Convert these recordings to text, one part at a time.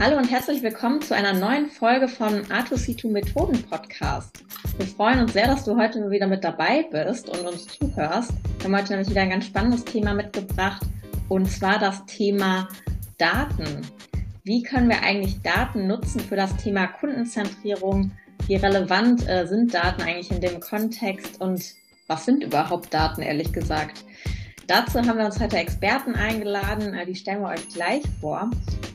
Hallo und herzlich willkommen zu einer neuen Folge von A2C2 Methoden Podcast. Wir freuen uns sehr, dass du heute wieder mit dabei bist und uns zuhörst. Wir haben heute nämlich wieder ein ganz spannendes Thema mitgebracht und zwar das Thema Daten. Wie können wir eigentlich Daten nutzen für das Thema Kundenzentrierung? Wie relevant äh, sind Daten eigentlich in dem Kontext und was sind überhaupt Daten, ehrlich gesagt? Dazu haben wir uns heute Experten eingeladen, äh, die stellen wir euch gleich vor.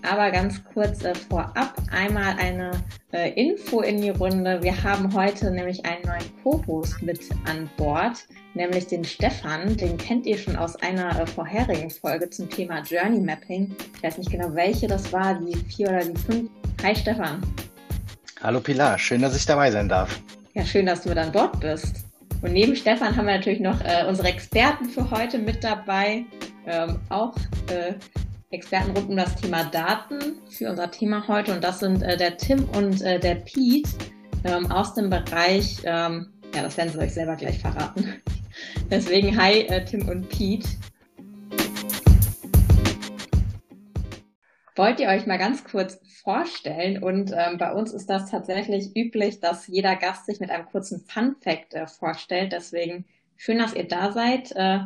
Aber ganz kurz äh, vorab einmal eine äh, Info in die Runde. Wir haben heute nämlich einen neuen Co-Host mit an Bord, nämlich den Stefan. Den kennt ihr schon aus einer vorherigen Folge zum Thema Journey Mapping. Ich weiß nicht genau, welche das war, die vier oder die fünf. Hi Stefan. Hallo Pilar, schön, dass ich dabei sein darf. Ja, schön, dass du mit an Bord bist. Und neben Stefan haben wir natürlich noch äh, unsere Experten für heute mit dabei. Ähm, auch äh, Experten rund um das Thema Daten für unser Thema heute. Und das sind äh, der Tim und äh, der Pete ähm, aus dem Bereich, ähm, ja, das werden sie euch selber gleich verraten. Deswegen hi äh, Tim und Pete. Wollt ihr euch mal ganz kurz vorstellen? Und ähm, bei uns ist das tatsächlich üblich, dass jeder Gast sich mit einem kurzen Fun Fact äh, vorstellt. Deswegen schön, dass ihr da seid. Äh,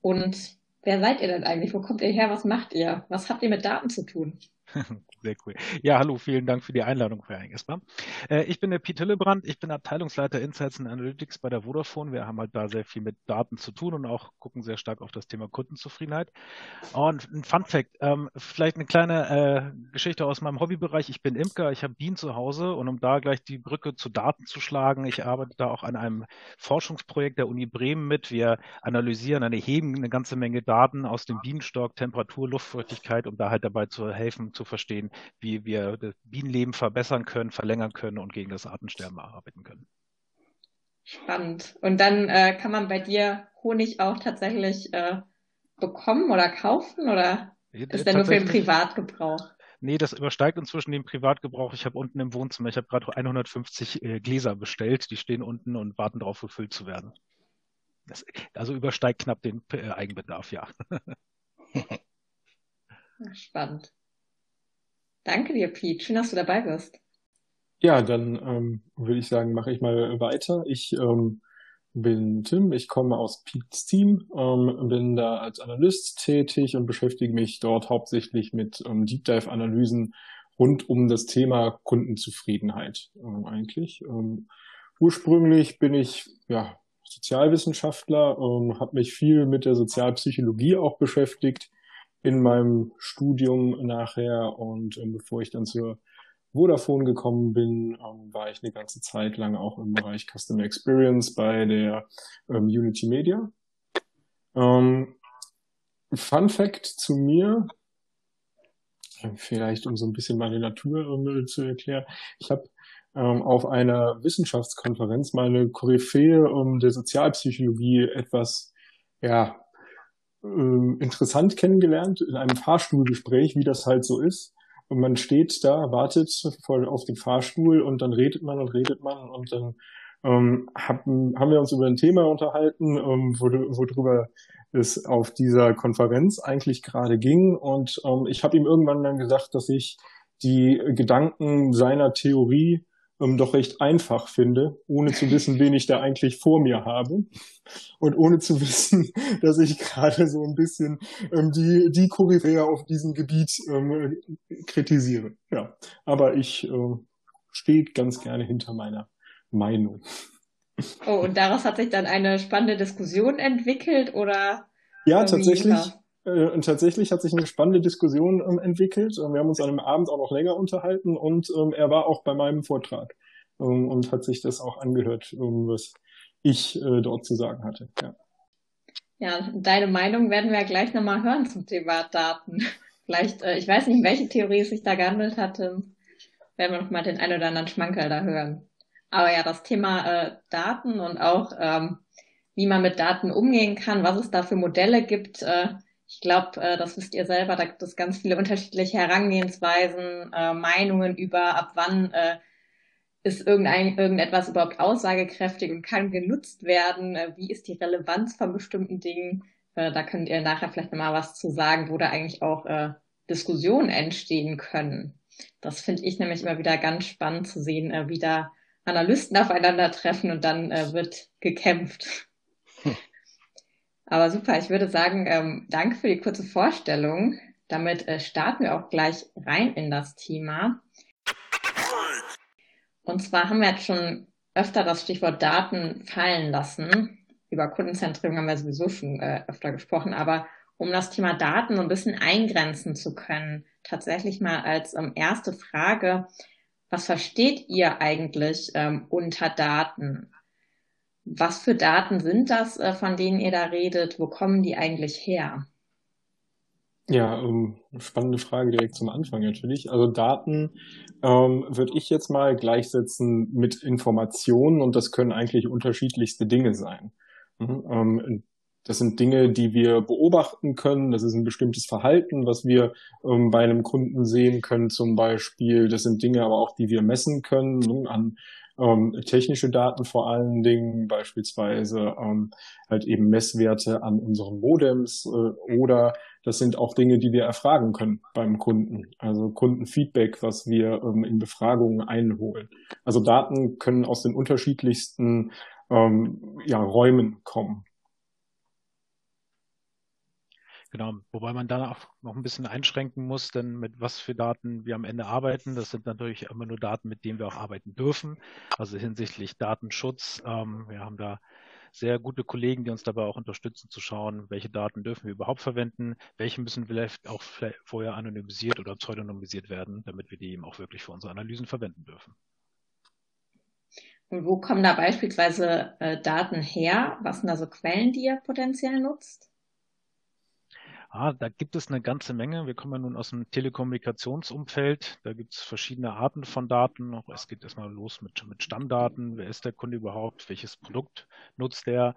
und wer seid ihr denn eigentlich? Wo kommt ihr her? Was macht ihr? Was habt ihr mit Daten zu tun? Sehr cool. Ja, hallo, vielen Dank für die Einladung, Frau Engesper. Äh, ich bin der Pete Hillebrand, ich bin Abteilungsleiter Insights and Analytics bei der Vodafone. Wir haben halt da sehr viel mit Daten zu tun und auch gucken sehr stark auf das Thema Kundenzufriedenheit. Und ein Fun Fact, ähm, vielleicht eine kleine äh, Geschichte aus meinem Hobbybereich. Ich bin Imker, ich habe Bienen zu Hause und um da gleich die Brücke zu Daten zu schlagen, ich arbeite da auch an einem Forschungsprojekt der Uni Bremen mit. Wir analysieren, erheben eine ganze Menge Daten aus dem Bienenstock, Temperatur, Luftfeuchtigkeit, um da halt dabei zu helfen, zu verstehen, wie wir das Bienenleben verbessern können, verlängern können und gegen das Artensterben arbeiten können. Spannend. Und dann äh, kann man bei dir Honig auch tatsächlich äh, bekommen oder kaufen oder ist der nur für den Privatgebrauch? Nee, das übersteigt inzwischen den Privatgebrauch. Ich habe unten im Wohnzimmer, ich habe gerade 150 äh, Gläser bestellt, die stehen unten und warten darauf, gefüllt zu werden. Das, also übersteigt knapp den äh, Eigenbedarf, ja. Spannend. Danke dir, Pete. Schön, dass du dabei bist. Ja, dann ähm, würde ich sagen, mache ich mal weiter. Ich ähm, bin Tim, ich komme aus Pete's Team, ähm, bin da als Analyst tätig und beschäftige mich dort hauptsächlich mit ähm, Deep Dive Analysen rund um das Thema Kundenzufriedenheit ähm, eigentlich. Ähm, ursprünglich bin ich ja Sozialwissenschaftler, ähm, habe mich viel mit der Sozialpsychologie auch beschäftigt in meinem Studium nachher und ähm, bevor ich dann zur Vodafone gekommen bin, ähm, war ich eine ganze Zeit lang auch im Bereich Customer Experience bei der ähm, Unity Media. Ähm, Fun Fact zu mir, vielleicht um so ein bisschen meine Natur ähm, zu erklären. Ich habe ähm, auf einer Wissenschaftskonferenz meine Koryphäe um der Sozialpsychologie etwas ja, äh, interessant kennengelernt in einem Fahrstuhlgespräch, wie das halt so ist. Und man steht da, wartet voll auf den Fahrstuhl und dann redet man und redet man und dann ähm, haben, haben wir uns über ein Thema unterhalten, ähm, wo, worüber es auf dieser Konferenz eigentlich gerade ging. Und ähm, ich habe ihm irgendwann dann gesagt, dass ich die Gedanken seiner Theorie ähm, doch recht einfach finde, ohne zu wissen, wen ich da eigentlich vor mir habe und ohne zu wissen, dass ich gerade so ein bisschen ähm, die, die Koryphäe auf diesem Gebiet ähm, kritisiere. Ja, aber ich äh, stehe ganz gerne hinter meiner Meinung. Oh, und daraus hat sich dann eine spannende Diskussion entwickelt oder? Ja, tatsächlich. Äh, tatsächlich hat sich eine spannende Diskussion ähm, entwickelt. Wir haben uns an dem Abend auch noch länger unterhalten und ähm, er war auch bei meinem Vortrag ähm, und hat sich das auch angehört, was ich äh, dort zu sagen hatte. Ja. ja, deine Meinung werden wir gleich nochmal hören zum Thema Daten. Vielleicht, äh, ich weiß nicht, welche Theorie es sich da gehandelt hatte, werden wir nochmal den einen oder anderen Schmankerl da hören. Aber ja, das Thema Daten und auch wie man mit Daten umgehen kann, was es da für Modelle gibt, ich glaube, äh, das wisst ihr selber, da gibt es ganz viele unterschiedliche Herangehensweisen, äh, Meinungen über, ab wann äh, ist irgendein, irgendetwas überhaupt aussagekräftig und kann genutzt werden, äh, wie ist die Relevanz von bestimmten Dingen. Äh, da könnt ihr nachher vielleicht nochmal was zu sagen, wo da eigentlich auch äh, Diskussionen entstehen können. Das finde ich nämlich immer wieder ganz spannend zu sehen, äh, wie da Analysten aufeinandertreffen und dann äh, wird gekämpft. Aber super, ich würde sagen, ähm, danke für die kurze Vorstellung. Damit äh, starten wir auch gleich rein in das Thema. Und zwar haben wir jetzt schon öfter das Stichwort Daten fallen lassen. Über Kundenzentrierung haben wir sowieso schon äh, öfter gesprochen, aber um das Thema Daten so ein bisschen eingrenzen zu können, tatsächlich mal als ähm, erste Frage, was versteht ihr eigentlich ähm, unter Daten? Was für Daten sind das, äh, von denen ihr da redet? Wo kommen die eigentlich her? Ja, ähm, spannende Frage direkt zum Anfang natürlich. Also Daten ähm, würde ich jetzt mal gleichsetzen mit Informationen und das können eigentlich unterschiedlichste Dinge sein. Mhm, ähm, das sind Dinge, die wir beobachten können. Das ist ein bestimmtes Verhalten, was wir ähm, bei einem Kunden sehen können zum Beispiel. Das sind Dinge aber auch, die wir messen können ne, an ähm, technische Daten vor allen Dingen, beispielsweise ähm, halt eben Messwerte an unseren Modems äh, oder das sind auch Dinge, die wir erfragen können beim Kunden. Also Kundenfeedback, was wir ähm, in Befragungen einholen. Also Daten können aus den unterschiedlichsten ähm, ja, Räumen kommen. Genau, wobei man da auch noch ein bisschen einschränken muss, denn mit was für Daten wir am Ende arbeiten, das sind natürlich immer nur Daten, mit denen wir auch arbeiten dürfen. Also hinsichtlich Datenschutz. Ähm, wir haben da sehr gute Kollegen, die uns dabei auch unterstützen, zu schauen, welche Daten dürfen wir überhaupt verwenden, welche müssen vielleicht auch vorher anonymisiert oder pseudonymisiert werden, damit wir die eben auch wirklich für unsere Analysen verwenden dürfen. Und wo kommen da beispielsweise äh, Daten her? Was sind da so Quellen, die ihr potenziell nutzt? Ah, da gibt es eine ganze Menge. Wir kommen ja nun aus dem Telekommunikationsumfeld. Da gibt es verschiedene Arten von Daten. Es geht erstmal los mit, mit Stammdaten. Wer ist der Kunde überhaupt? Welches Produkt nutzt er?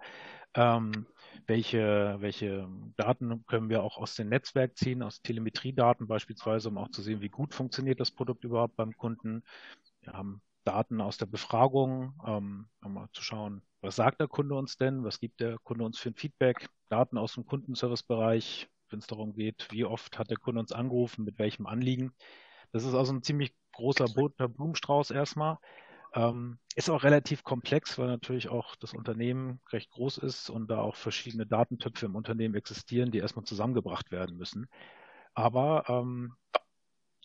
Ähm, welche, welche Daten können wir auch aus dem Netzwerk ziehen, aus Telemetriedaten beispielsweise, um auch zu sehen, wie gut funktioniert das Produkt überhaupt beim Kunden. Wir haben Daten aus der Befragung, ähm, um mal zu schauen, was sagt der Kunde uns denn, was gibt der Kunde uns für ein Feedback, Daten aus dem Kundenservicebereich, wenn es darum geht, wie oft hat der Kunde uns angerufen, mit welchem Anliegen. Das ist also ein ziemlich großer Blumenstrauß erstmal. Ähm, ist auch relativ komplex, weil natürlich auch das Unternehmen recht groß ist und da auch verschiedene Datentöpfe im Unternehmen existieren, die erstmal zusammengebracht werden müssen. Aber ähm,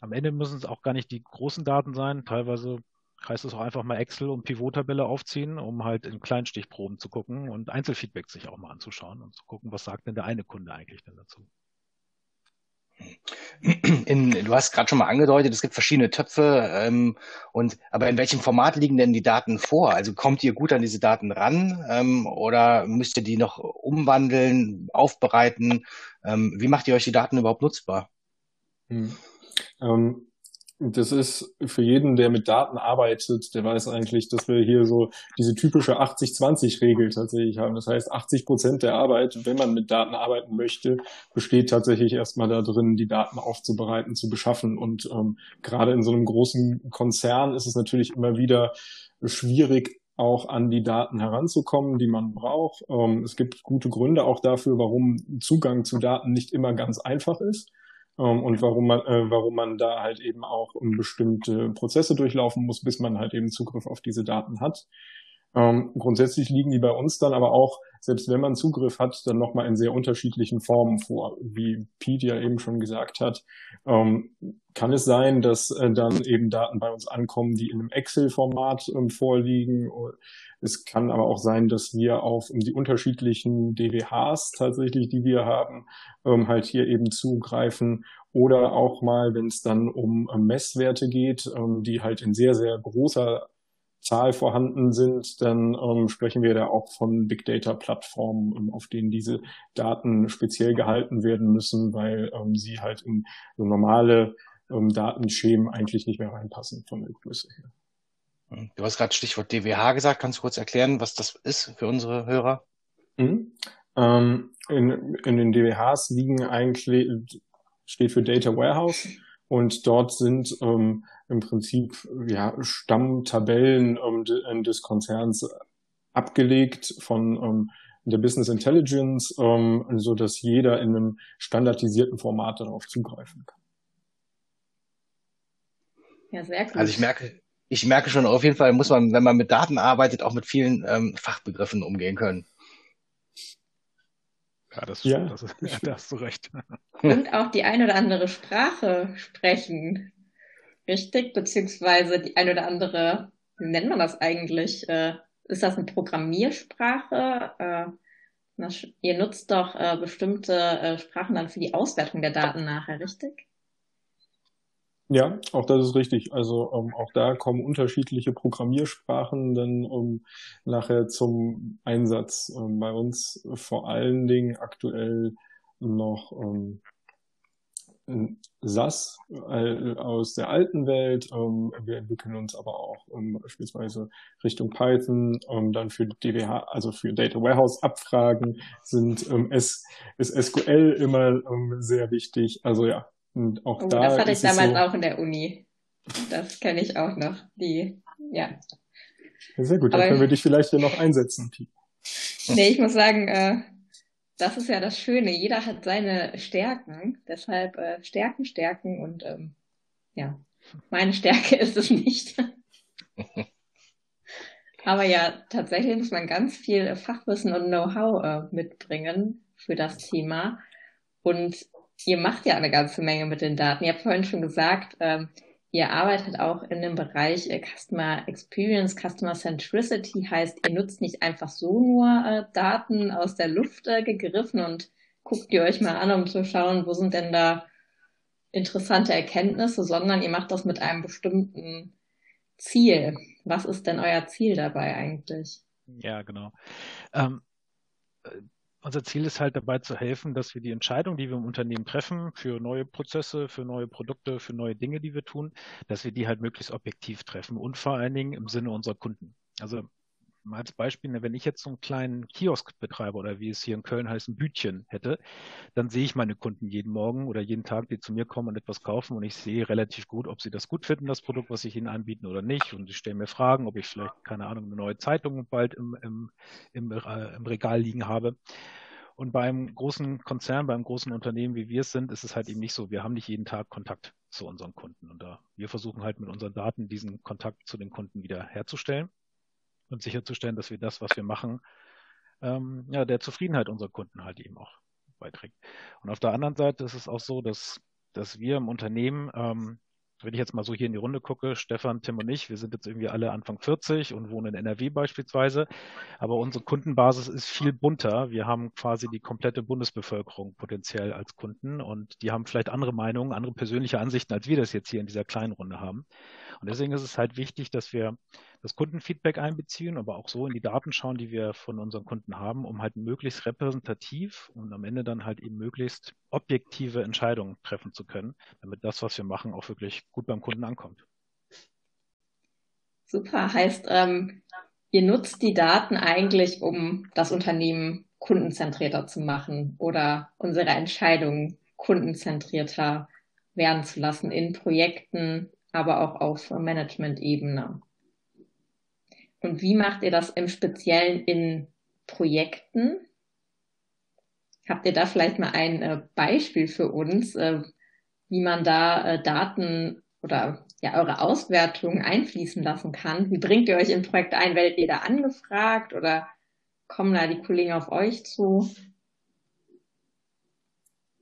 am Ende müssen es auch gar nicht die großen Daten sein. Teilweise heißt es auch einfach mal Excel und Pivot-Tabelle aufziehen, um halt in Kleinstichproben zu gucken und Einzelfeedback sich auch mal anzuschauen und zu gucken, was sagt denn der eine Kunde eigentlich denn dazu. In, du hast gerade schon mal angedeutet, es gibt verschiedene Töpfe, ähm, und aber in welchem Format liegen denn die Daten vor? Also kommt ihr gut an diese Daten ran ähm, oder müsst ihr die noch umwandeln, aufbereiten? Ähm, wie macht ihr euch die Daten überhaupt nutzbar? Hm. Das ist für jeden, der mit Daten arbeitet, der weiß eigentlich, dass wir hier so diese typische 80-20-Regel tatsächlich haben. Das heißt, 80 Prozent der Arbeit, wenn man mit Daten arbeiten möchte, besteht tatsächlich erstmal da drin, die Daten aufzubereiten, zu beschaffen. Und ähm, gerade in so einem großen Konzern ist es natürlich immer wieder schwierig, auch an die Daten heranzukommen, die man braucht. Ähm, es gibt gute Gründe auch dafür, warum Zugang zu Daten nicht immer ganz einfach ist und warum man, äh, warum man da halt eben auch um bestimmte Prozesse durchlaufen muss, bis man halt eben Zugriff auf diese Daten hat. Ähm, grundsätzlich liegen die bei uns dann aber auch, selbst wenn man Zugriff hat, dann nochmal in sehr unterschiedlichen Formen vor. Wie Pete ja eben schon gesagt hat, ähm, kann es sein, dass äh, dann eben Daten bei uns ankommen, die in einem Excel-Format ähm, vorliegen. Es kann aber auch sein, dass wir auf die unterschiedlichen DWHs tatsächlich, die wir haben, ähm, halt hier eben zugreifen. Oder auch mal, wenn es dann um ähm, Messwerte geht, ähm, die halt in sehr, sehr großer Zahl vorhanden sind, dann ähm, sprechen wir da auch von Big Data Plattformen, ähm, auf denen diese Daten speziell gehalten werden müssen, weil ähm, sie halt in so normale ähm, Datenschemen eigentlich nicht mehr reinpassen von der Größe her. Hm. Du hast gerade Stichwort DWH gesagt. Kannst du kurz erklären, was das ist für unsere Hörer? Mhm. Ähm, in, in den DWHs liegen eigentlich, steht für Data Warehouse und dort sind ähm, im Prinzip ja, Stammtabellen ähm, äh, des Konzerns abgelegt von ähm, der Business Intelligence, ähm, so dass jeder in einem standardisierten Format darauf zugreifen kann. Ja, sehr gut. Also ich merke, ich merke schon, auf jeden Fall muss man, wenn man mit Daten arbeitet, auch mit vielen ähm, Fachbegriffen umgehen können. Ja, das, ja. Das ist, ja, da hast du recht. Und auch die ein oder andere Sprache sprechen. Richtig? Beziehungsweise die ein oder andere, wie nennt man das eigentlich? Äh, ist das eine Programmiersprache? Äh, ihr nutzt doch äh, bestimmte äh, Sprachen dann für die Auswertung der Daten nachher, richtig? Ja, auch das ist richtig. Also ähm, auch da kommen unterschiedliche Programmiersprachen dann ähm, nachher zum Einsatz. Ähm, bei uns vor allen Dingen aktuell noch ähm, SAS äh, aus der alten Welt. Ähm, wir entwickeln uns aber auch ähm, beispielsweise Richtung Python. Ähm, dann für DWH, also für Data Warehouse Abfragen sind ähm, S, ist SQL immer ähm, sehr wichtig. Also ja, und auch oh, da das hatte ich damals so, auch in der Uni. Das kenne ich auch noch. Die, ja. ja sehr gut, dann Aber, können wir dich vielleicht hier noch einsetzen, Pi. Nee, ich muss sagen, äh, das ist ja das Schöne. Jeder hat seine Stärken. Deshalb äh, Stärken, Stärken und ähm, ja, meine Stärke ist es nicht. Aber ja, tatsächlich muss man ganz viel Fachwissen und Know-how äh, mitbringen für das Thema. Und ihr macht ja eine ganze Menge mit den Daten. Ihr habt vorhin schon gesagt, ähm, ihr arbeitet auch in dem Bereich äh, Customer Experience, Customer Centricity, heißt, ihr nutzt nicht einfach so nur äh, Daten aus der Luft äh, gegriffen und guckt ihr euch mal an, um zu schauen, wo sind denn da interessante Erkenntnisse, sondern ihr macht das mit einem bestimmten Ziel. Was ist denn euer Ziel dabei eigentlich? Ja, genau. Ähm, unser Ziel ist halt dabei zu helfen, dass wir die Entscheidung, die wir im Unternehmen treffen, für neue Prozesse, für neue Produkte, für neue Dinge, die wir tun, dass wir die halt möglichst objektiv treffen und vor allen Dingen im Sinne unserer Kunden. Also mal als Beispiel, ne, wenn ich jetzt so einen kleinen Kiosk betreibe oder wie es hier in Köln heißt, ein Bütchen hätte, dann sehe ich meine Kunden jeden Morgen oder jeden Tag, die zu mir kommen und etwas kaufen und ich sehe relativ gut, ob sie das gut finden, das Produkt, was ich ihnen anbieten oder nicht. Und sie stellen mir Fragen, ob ich vielleicht, keine Ahnung, eine neue Zeitung bald im, im, im, äh, im Regal liegen habe. Und beim großen Konzern, beim großen Unternehmen, wie wir es sind, ist es halt eben nicht so. Wir haben nicht jeden Tag Kontakt zu unseren Kunden. Und da wir versuchen halt mit unseren Daten diesen Kontakt zu den Kunden wieder herzustellen und sicherzustellen, dass wir das, was wir machen, ähm, ja, der Zufriedenheit unserer Kunden halt eben auch beiträgt. Und auf der anderen Seite ist es auch so, dass, dass wir im Unternehmen, ähm, wenn ich jetzt mal so hier in die Runde gucke, Stefan, Tim und ich, wir sind jetzt irgendwie alle Anfang 40 und wohnen in NRW beispielsweise, aber unsere Kundenbasis ist viel bunter. Wir haben quasi die komplette Bundesbevölkerung potenziell als Kunden und die haben vielleicht andere Meinungen, andere persönliche Ansichten, als wir das jetzt hier in dieser kleinen Runde haben. Und deswegen ist es halt wichtig, dass wir das Kundenfeedback einbeziehen, aber auch so in die Daten schauen, die wir von unseren Kunden haben, um halt möglichst repräsentativ und am Ende dann halt eben möglichst objektive Entscheidungen treffen zu können, damit das, was wir machen, auch wirklich gut beim Kunden ankommt. Super, heißt, ähm, ihr nutzt die Daten eigentlich, um das Unternehmen kundenzentrierter zu machen oder unsere Entscheidungen kundenzentrierter werden zu lassen in Projekten, aber auch auf Management-Ebene. Und wie macht ihr das im Speziellen in Projekten? Habt ihr da vielleicht mal ein äh, Beispiel für uns, äh, wie man da äh, Daten oder ja eure Auswertungen einfließen lassen kann? Wie bringt ihr euch im Projekt ein? Werdet ihr da angefragt oder kommen da die Kollegen auf euch zu?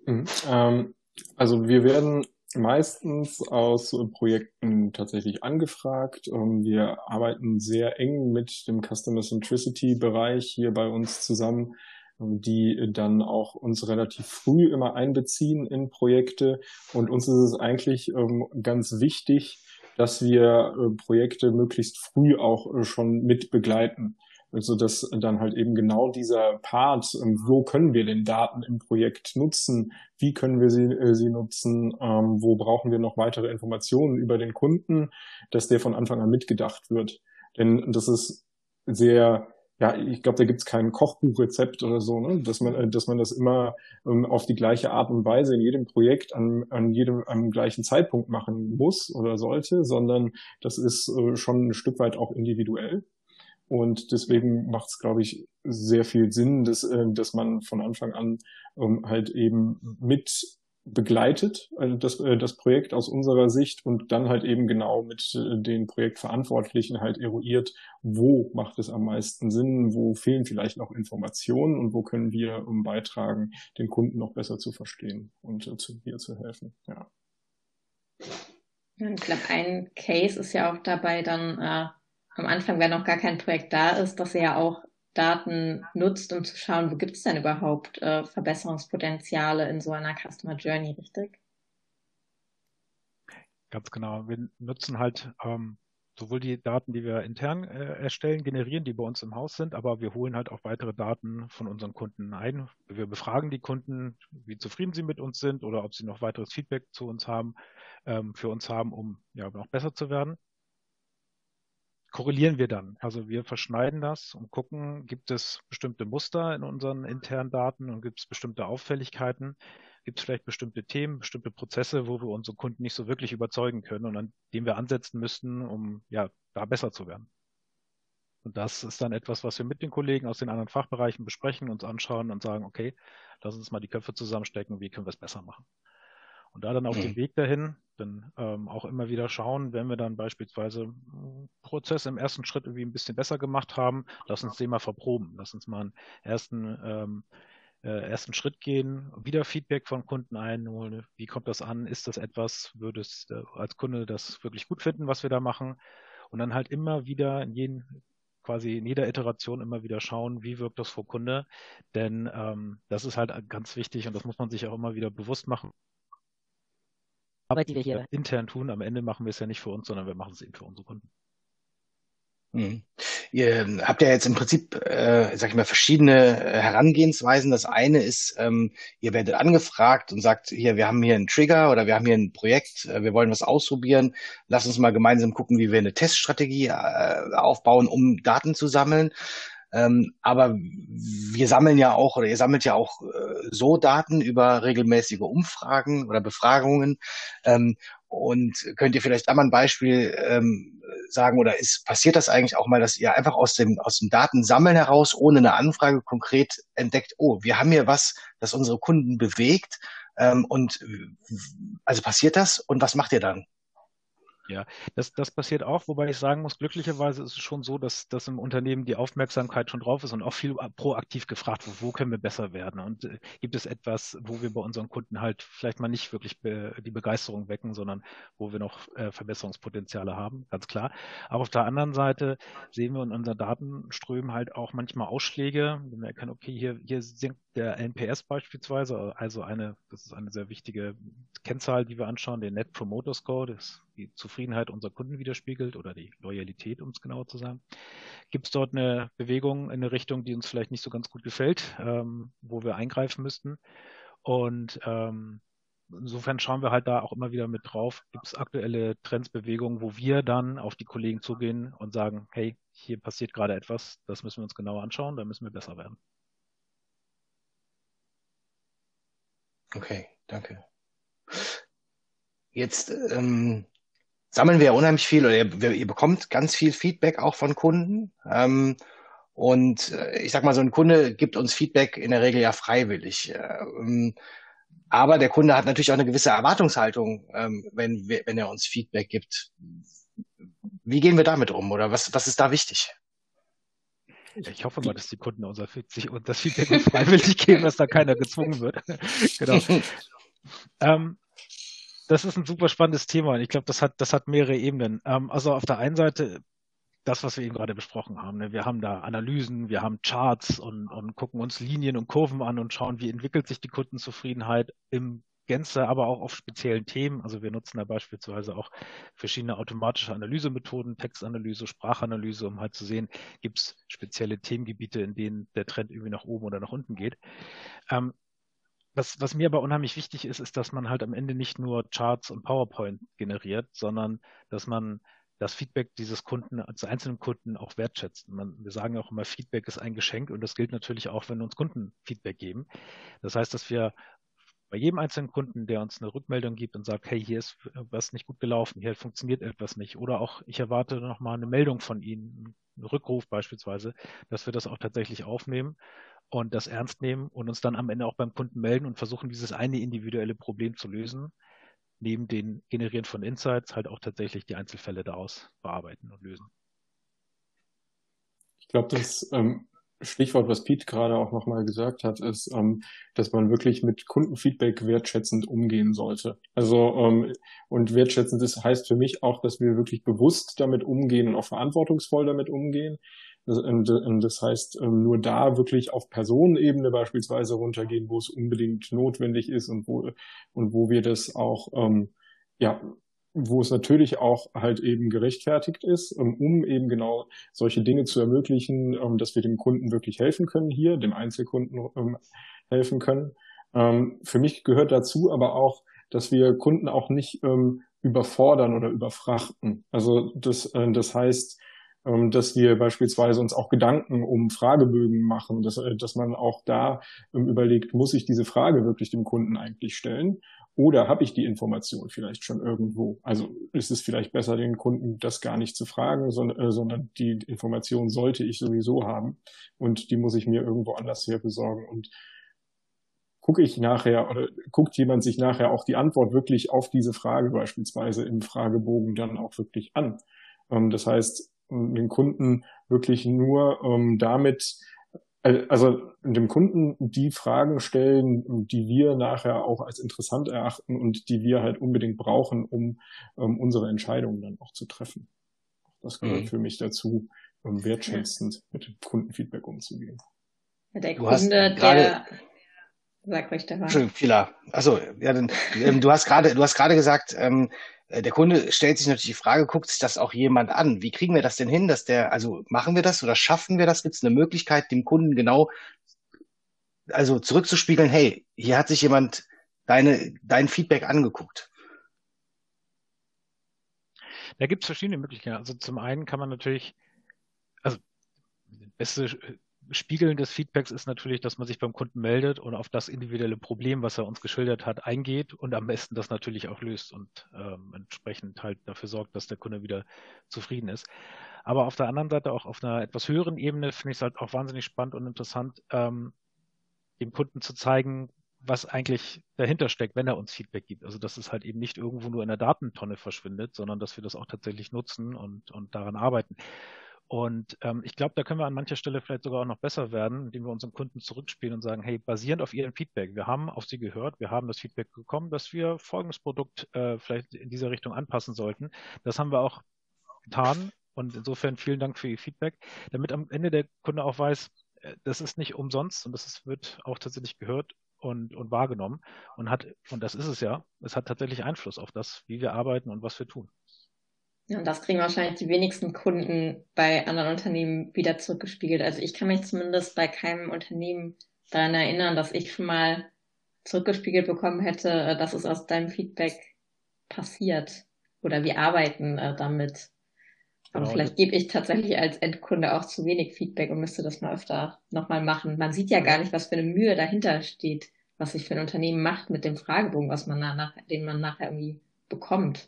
Mhm, ähm, also wir werden meistens aus Projekten tatsächlich angefragt. Ähm, wir arbeiten sehr eng mit dem Customer Centricity Bereich hier bei uns zusammen, ähm, die dann auch uns relativ früh immer einbeziehen in Projekte. Und uns ist es eigentlich ähm, ganz wichtig, dass wir äh, Projekte möglichst früh auch äh, schon mit begleiten. Also dass dann halt eben genau dieser Part, ähm, wo können wir den Daten im Projekt nutzen, wie können wir sie, äh, sie nutzen, ähm, wo brauchen wir noch weitere Informationen über den Kunden, dass der von Anfang an mitgedacht wird. Denn das ist sehr, ja, ich glaube, da gibt es kein Kochbuchrezept oder so, ne? dass man, äh, dass man das immer ähm, auf die gleiche Art und Weise in jedem Projekt an, an jedem am gleichen Zeitpunkt machen muss oder sollte, sondern das ist äh, schon ein Stück weit auch individuell. Und deswegen macht es, glaube ich, sehr viel Sinn, dass, äh, dass man von Anfang an ähm, halt eben mit begleitet, also das, äh, das Projekt aus unserer Sicht und dann halt eben genau mit äh, den Projektverantwortlichen halt eruiert, wo macht es am meisten Sinn, wo fehlen vielleicht noch Informationen und wo können wir um beitragen, den Kunden noch besser zu verstehen und zu, hier zu helfen. Ja. Ich glaube, ein Case ist ja auch dabei dann am Anfang, wenn noch gar kein Projekt da ist, dass ihr ja auch Daten nutzt, um zu schauen, wo gibt es denn überhaupt äh, Verbesserungspotenziale in so einer Customer Journey, richtig? Ganz genau. Wir nutzen halt ähm, sowohl die Daten, die wir intern äh, erstellen, generieren, die bei uns im Haus sind, aber wir holen halt auch weitere Daten von unseren Kunden ein. Wir befragen die Kunden, wie zufrieden sie mit uns sind oder ob sie noch weiteres Feedback zu uns haben, ähm, für uns haben, um ja noch besser zu werden. Korrelieren wir dann. Also wir verschneiden das und gucken, gibt es bestimmte Muster in unseren internen Daten und gibt es bestimmte Auffälligkeiten, gibt es vielleicht bestimmte Themen, bestimmte Prozesse, wo wir unsere Kunden nicht so wirklich überzeugen können und an denen wir ansetzen müssten, um ja da besser zu werden. Und das ist dann etwas, was wir mit den Kollegen aus den anderen Fachbereichen besprechen, uns anschauen und sagen, okay, lass uns mal die Köpfe zusammenstecken, wie können wir es besser machen. Und da dann auf mhm. dem Weg dahin, dann ähm, auch immer wieder schauen, wenn wir dann beispielsweise einen Prozess im ersten Schritt irgendwie ein bisschen besser gemacht haben, lass uns den mal verproben, lass uns mal einen ersten, ähm, äh, ersten Schritt gehen, wieder Feedback von Kunden einholen, wie kommt das an, ist das etwas, würdest du als Kunde das wirklich gut finden, was wir da machen? Und dann halt immer wieder in jeden quasi in jeder Iteration immer wieder schauen, wie wirkt das vor Kunde. Denn ähm, das ist halt ganz wichtig und das muss man sich auch immer wieder bewusst machen. Arbeit, die wir hier intern tun, am Ende machen wir es ja nicht für uns, sondern wir machen es eben für unsere Kunden. Mhm. Ihr habt ja jetzt im Prinzip, äh, sag ich mal, verschiedene äh, Herangehensweisen. Das eine ist, ähm, ihr werdet angefragt und sagt, hier, wir haben hier einen Trigger oder wir haben hier ein Projekt, äh, wir wollen was ausprobieren. Lass uns mal gemeinsam gucken, wie wir eine Teststrategie äh, aufbauen, um Daten zu sammeln. Ähm, aber wir sammeln ja auch, oder ihr sammelt ja auch äh, so Daten über regelmäßige Umfragen oder Befragungen. Ähm, und könnt ihr vielleicht einmal ein Beispiel ähm, sagen, oder ist, passiert das eigentlich auch mal, dass ihr einfach aus dem, aus dem Datensammeln heraus, ohne eine Anfrage konkret entdeckt, oh, wir haben hier was, das unsere Kunden bewegt, ähm, und also passiert das und was macht ihr dann? Ja, das, das passiert auch, wobei ich sagen muss, glücklicherweise ist es schon so, dass, dass im Unternehmen die Aufmerksamkeit schon drauf ist und auch viel proaktiv gefragt wird, wo können wir besser werden? Und äh, gibt es etwas, wo wir bei unseren Kunden halt vielleicht mal nicht wirklich be, die Begeisterung wecken, sondern wo wir noch äh, Verbesserungspotenziale haben, ganz klar. Aber auf der anderen Seite sehen wir in unseren Datenströmen halt auch manchmal Ausschläge, wenn wir erkennen, okay, hier, hier sinkt der NPS beispielsweise, also eine, das ist eine sehr wichtige Kennzahl, die wir anschauen, den Net Promoter Score, das die Zufriedenheit unserer Kunden widerspiegelt oder die Loyalität, um es genauer zu sagen. Gibt es dort eine Bewegung in eine Richtung, die uns vielleicht nicht so ganz gut gefällt, ähm, wo wir eingreifen müssten? Und ähm, insofern schauen wir halt da auch immer wieder mit drauf, gibt es aktuelle Trends, Bewegungen, wo wir dann auf die Kollegen zugehen und sagen, hey, hier passiert gerade etwas, das müssen wir uns genauer anschauen, da müssen wir besser werden. Okay, danke. Jetzt ähm, sammeln wir ja unheimlich viel oder ihr, ihr, bekommt ganz viel Feedback auch von Kunden. Ähm, und äh, ich sag mal, so ein Kunde gibt uns Feedback in der Regel ja freiwillig. Ähm, aber der Kunde hat natürlich auch eine gewisse Erwartungshaltung, ähm, wenn, wenn er uns Feedback gibt. Wie gehen wir damit um oder was, was ist da wichtig? Ich hoffe mal, dass die Kunden unser, sich und das Feedback freiwillig geben, dass da keiner gezwungen wird. genau. ähm, das ist ein super spannendes Thema ich glaube, das hat, das hat mehrere Ebenen. Ähm, also auf der einen Seite das, was wir eben gerade besprochen haben. Ne? Wir haben da Analysen, wir haben Charts und, und gucken uns Linien und Kurven an und schauen, wie entwickelt sich die Kundenzufriedenheit im Gänze, aber auch auf speziellen Themen. Also wir nutzen da beispielsweise auch verschiedene automatische Analysemethoden, Textanalyse, Sprachanalyse, um halt zu sehen, gibt es spezielle Themengebiete, in denen der Trend irgendwie nach oben oder nach unten geht. Ähm, was, was mir aber unheimlich wichtig ist, ist, dass man halt am Ende nicht nur Charts und PowerPoint generiert, sondern dass man das Feedback dieses Kunden, als einzelnen Kunden auch wertschätzt. Man, wir sagen auch immer, Feedback ist ein Geschenk und das gilt natürlich auch, wenn uns Kunden Feedback geben. Das heißt, dass wir bei jedem einzelnen Kunden, der uns eine Rückmeldung gibt und sagt, hey, hier ist was nicht gut gelaufen, hier funktioniert etwas nicht, oder auch ich erwarte nochmal eine Meldung von Ihnen, Rückruf beispielsweise, dass wir das auch tatsächlich aufnehmen und das ernst nehmen und uns dann am Ende auch beim Kunden melden und versuchen, dieses eine individuelle Problem zu lösen, neben den Generieren von Insights halt auch tatsächlich die Einzelfälle daraus bearbeiten und lösen. Ich glaube, das ähm, Stichwort, was Pete gerade auch nochmal gesagt hat, ist, ähm, dass man wirklich mit Kundenfeedback wertschätzend umgehen sollte. Also ähm, und wertschätzend das heißt für mich auch, dass wir wirklich bewusst damit umgehen und auch verantwortungsvoll damit umgehen. Das, und, das heißt, ähm, nur da wirklich auf Personenebene beispielsweise runtergehen, wo es unbedingt notwendig ist und wo und wo wir das auch ähm, ja wo es natürlich auch halt eben gerechtfertigt ist, ähm, um eben genau solche Dinge zu ermöglichen, ähm, dass wir dem Kunden wirklich helfen können hier, dem Einzelkunden ähm, helfen können. Für mich gehört dazu aber auch, dass wir Kunden auch nicht überfordern oder überfrachten. Also das, äh, das heißt, dass wir beispielsweise uns auch Gedanken um Fragebögen machen, dass, äh, dass man auch da überlegt, muss ich diese Frage wirklich dem Kunden eigentlich stellen? Oder habe ich die Information vielleicht schon irgendwo? Also ist es vielleicht besser, den Kunden das gar nicht zu fragen, sondern, äh, sondern die Information sollte ich sowieso haben und die muss ich mir irgendwo anders her besorgen. Und gucke ich nachher oder guckt jemand sich nachher auch die Antwort wirklich auf diese Frage beispielsweise im Fragebogen dann auch wirklich an? Ähm, das heißt, den Kunden wirklich nur ähm, damit also dem Kunden die Fragen stellen, die wir nachher auch als interessant erachten und die wir halt unbedingt brauchen, um, um unsere Entscheidungen dann auch zu treffen. Das gehört mhm. für mich dazu, um wertschätzend mit dem Kundenfeedback umzugehen. Der Kunde, der Sag ruhig, Stefan. Entschuldigung, Fila. Also, ja, dann, ähm, du hast gerade, du hast gerade gesagt, ähm, äh, der Kunde stellt sich natürlich die Frage, guckt sich das auch jemand an? Wie kriegen wir das denn hin, dass der, also machen wir das oder schaffen wir das? Gibt es eine Möglichkeit, dem Kunden genau, also zurückzuspiegeln, hey, hier hat sich jemand deine, dein Feedback angeguckt? Da gibt es verschiedene Möglichkeiten. Also zum einen kann man natürlich, also beste Spiegeln des Feedbacks ist natürlich, dass man sich beim Kunden meldet und auf das individuelle Problem, was er uns geschildert hat, eingeht und am besten das natürlich auch löst und ähm, entsprechend halt dafür sorgt, dass der Kunde wieder zufrieden ist. Aber auf der anderen Seite auch auf einer etwas höheren Ebene finde ich es halt auch wahnsinnig spannend und interessant, ähm, dem Kunden zu zeigen, was eigentlich dahinter steckt, wenn er uns Feedback gibt. Also dass es halt eben nicht irgendwo nur in der Datentonne verschwindet, sondern dass wir das auch tatsächlich nutzen und, und daran arbeiten. Und ähm, ich glaube, da können wir an mancher Stelle vielleicht sogar auch noch besser werden, indem wir unseren Kunden zurückspielen und sagen, hey, basierend auf Ihrem Feedback, wir haben auf Sie gehört, wir haben das Feedback bekommen, dass wir folgendes Produkt äh, vielleicht in dieser Richtung anpassen sollten. Das haben wir auch getan. Und insofern vielen Dank für Ihr Feedback, damit am Ende der Kunde auch weiß, äh, das ist nicht umsonst und das ist, wird auch tatsächlich gehört und, und wahrgenommen und hat, und das ist es ja, es hat tatsächlich Einfluss auf das, wie wir arbeiten und was wir tun. Ja, und das kriegen wahrscheinlich die wenigsten Kunden bei anderen Unternehmen wieder zurückgespiegelt. Also ich kann mich zumindest bei keinem Unternehmen daran erinnern, dass ich schon mal zurückgespiegelt bekommen hätte, äh, dass es aus deinem Feedback passiert oder wir arbeiten äh, damit. Aber genau. vielleicht gebe ich tatsächlich als Endkunde auch zu wenig Feedback und müsste das mal öfter nochmal machen. Man sieht ja gar nicht, was für eine Mühe dahinter steht, was sich für ein Unternehmen macht mit dem Fragebogen, was man nach, den man nachher irgendwie bekommt.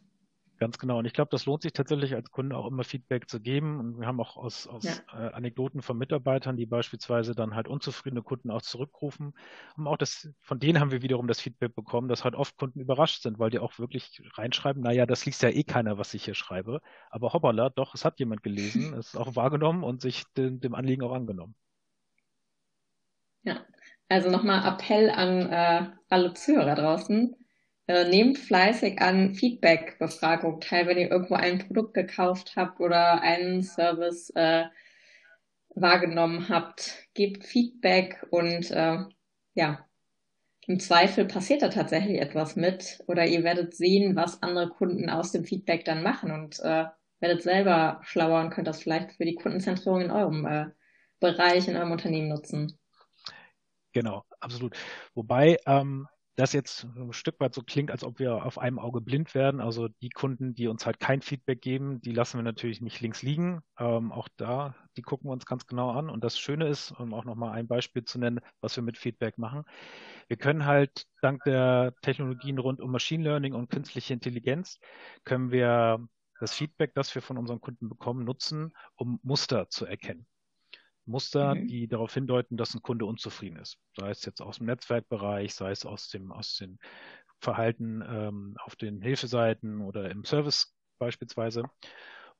Ganz genau. Und ich glaube, das lohnt sich tatsächlich als Kunde auch immer Feedback zu geben. Und wir haben auch aus, aus ja. äh, Anekdoten von Mitarbeitern, die beispielsweise dann halt unzufriedene Kunden auch zurückrufen. Und auch das, von denen haben wir wiederum das Feedback bekommen, dass halt oft Kunden überrascht sind, weil die auch wirklich reinschreiben, naja, das liest ja eh keiner, was ich hier schreibe. Aber hoppala, doch, es hat jemand gelesen, es ist auch wahrgenommen und sich dem, dem Anliegen auch angenommen. Ja, also nochmal Appell an äh, alle Zuhörer draußen äh, nehmt fleißig an Feedback-Befragung teil, wenn ihr irgendwo ein Produkt gekauft habt oder einen Service äh, wahrgenommen habt. Gebt Feedback und äh, ja, im Zweifel passiert da tatsächlich etwas mit oder ihr werdet sehen, was andere Kunden aus dem Feedback dann machen und äh, werdet selber schlauer und könnt das vielleicht für die Kundenzentrierung in eurem äh, Bereich, in eurem Unternehmen nutzen. Genau, absolut. Wobei ähm, das jetzt ein Stück weit so klingt, als ob wir auf einem Auge blind werden. Also die Kunden, die uns halt kein Feedback geben, die lassen wir natürlich nicht links liegen. Ähm, auch da, die gucken wir uns ganz genau an. Und das Schöne ist, um auch nochmal ein Beispiel zu nennen, was wir mit Feedback machen. Wir können halt dank der Technologien rund um Machine Learning und künstliche Intelligenz, können wir das Feedback, das wir von unseren Kunden bekommen, nutzen, um Muster zu erkennen. Muster, mhm. die darauf hindeuten, dass ein Kunde unzufrieden ist. Sei es jetzt aus dem Netzwerkbereich, sei es aus dem, aus dem Verhalten ähm, auf den Hilfeseiten oder im Service beispielsweise.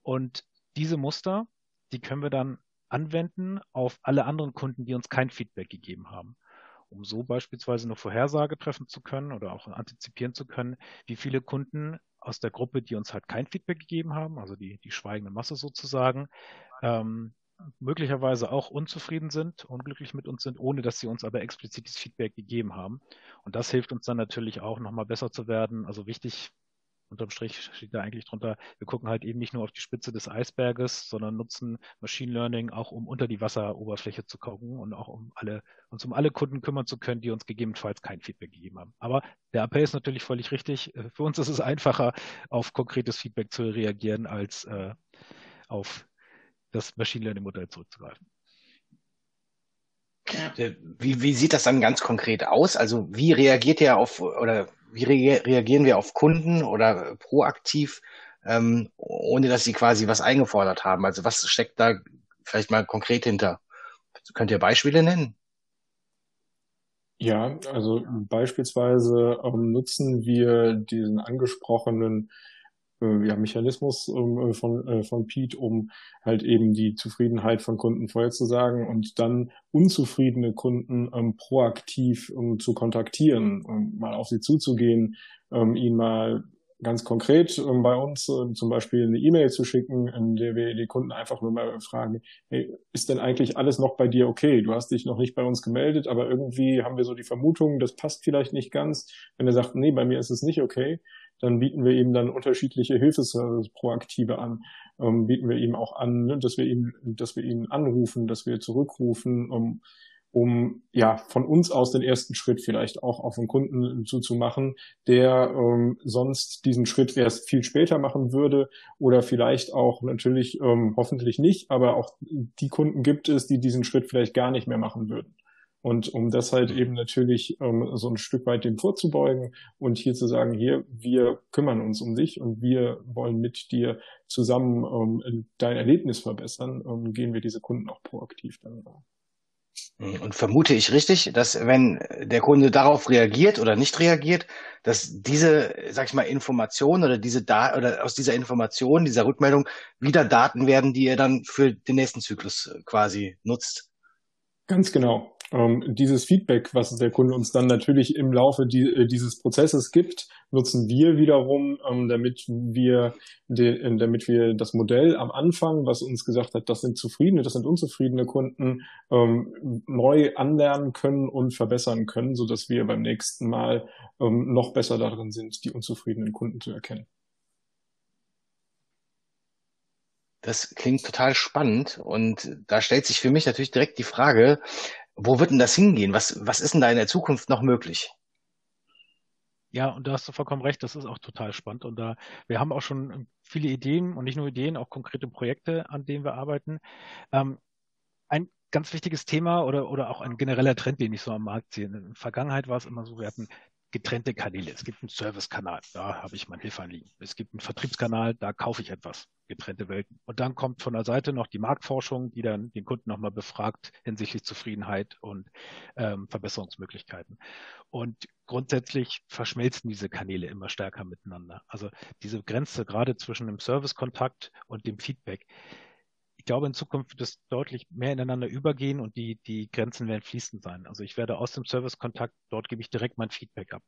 Und diese Muster, die können wir dann anwenden auf alle anderen Kunden, die uns kein Feedback gegeben haben um so beispielsweise eine Vorhersage treffen zu können oder auch antizipieren zu können, wie viele Kunden aus der Gruppe, die uns halt kein Feedback gegeben haben, also die, die schweigende Masse sozusagen, ähm, möglicherweise auch unzufrieden sind, unglücklich mit uns sind, ohne dass sie uns aber explizites Feedback gegeben haben. Und das hilft uns dann natürlich auch, nochmal besser zu werden. Also wichtig, unterm Strich steht da eigentlich drunter, wir gucken halt eben nicht nur auf die Spitze des Eisberges, sondern nutzen Machine Learning auch, um unter die Wasseroberfläche zu gucken und auch um alle, uns um alle Kunden kümmern zu können, die uns gegebenenfalls kein Feedback gegeben haben. Aber der Appell ist natürlich völlig richtig. Für uns ist es einfacher, auf konkretes Feedback zu reagieren, als äh, auf das Machine Learning Modell zurückzugreifen. Äh, wie, wie sieht das dann ganz konkret aus? Also wie reagiert ihr auf oder wie re reagieren wir auf Kunden oder proaktiv, ähm, ohne dass sie quasi was eingefordert haben? Also was steckt da vielleicht mal konkret hinter? Könnt ihr Beispiele nennen? Ja, also beispielsweise ähm, nutzen wir diesen angesprochenen äh, ja, Mechanismus äh, von, äh, von Pete, um halt eben die Zufriedenheit von Kunden vorherzusagen und dann unzufriedene Kunden ähm, proaktiv um, zu kontaktieren, um mal auf sie zuzugehen, ähm, ihnen mal ganz konkret ähm, bei uns äh, zum Beispiel eine E-Mail zu schicken, in der wir die Kunden einfach nur mal fragen, hey, ist denn eigentlich alles noch bei dir okay? Du hast dich noch nicht bei uns gemeldet, aber irgendwie haben wir so die Vermutung, das passt vielleicht nicht ganz. Wenn er sagt, nee, bei mir ist es nicht okay, dann bieten wir ihm dann unterschiedliche Hilfeservice proaktive an. Ähm, bieten wir ihm auch an, ne, dass wir ihn, dass wir ihn anrufen, dass wir zurückrufen, um, um ja von uns aus den ersten Schritt vielleicht auch auf den Kunden zuzumachen, der ähm, sonst diesen Schritt erst viel später machen würde oder vielleicht auch natürlich ähm, hoffentlich nicht, aber auch die Kunden gibt es, die diesen Schritt vielleicht gar nicht mehr machen würden. Und um das halt eben natürlich ähm, so ein Stück weit dem vorzubeugen und hier zu sagen, hier, wir kümmern uns um dich und wir wollen mit dir zusammen ähm, dein Erlebnis verbessern, ähm, gehen wir diese Kunden auch proaktiv dann an. Und vermute ich richtig, dass wenn der Kunde darauf reagiert oder nicht reagiert, dass diese, sag ich mal, Information oder diese da oder aus dieser Information, dieser Rückmeldung wieder Daten werden, die ihr dann für den nächsten Zyklus quasi nutzt. Ganz genau ähm, dieses Feedback, was der Kunde uns dann natürlich im Laufe die, äh, dieses Prozesses gibt, nutzen wir wiederum, ähm, damit wir de, äh, damit wir das Modell am Anfang, was uns gesagt hat, das sind zufriedene, das sind unzufriedene Kunden, ähm, neu anlernen können und verbessern können, so dass wir beim nächsten Mal ähm, noch besser darin sind, die unzufriedenen Kunden zu erkennen. Das klingt total spannend und da stellt sich für mich natürlich direkt die Frage, wo wird denn das hingehen? Was, was ist denn da in der Zukunft noch möglich? Ja, und da hast du vollkommen recht, das ist auch total spannend. Und da, wir haben auch schon viele Ideen und nicht nur Ideen, auch konkrete Projekte, an denen wir arbeiten. Ähm, ein ganz wichtiges Thema oder, oder auch ein genereller Trend, den ich so am Markt sehe. In der Vergangenheit war es immer so, wir hatten getrennte Kanäle. Es gibt einen Servicekanal, da habe ich mein Hilfeanliegen. Es gibt einen Vertriebskanal, da kaufe ich etwas. Getrennte Welten. Und dann kommt von der Seite noch die Marktforschung, die dann den Kunden nochmal befragt hinsichtlich Zufriedenheit und ähm, Verbesserungsmöglichkeiten. Und grundsätzlich verschmelzen diese Kanäle immer stärker miteinander. Also diese Grenze gerade zwischen dem Servicekontakt und dem Feedback, ich glaube, in Zukunft wird es deutlich mehr ineinander übergehen und die, die Grenzen werden fließend sein. Also ich werde aus dem Servicekontakt, dort gebe ich direkt mein Feedback ab.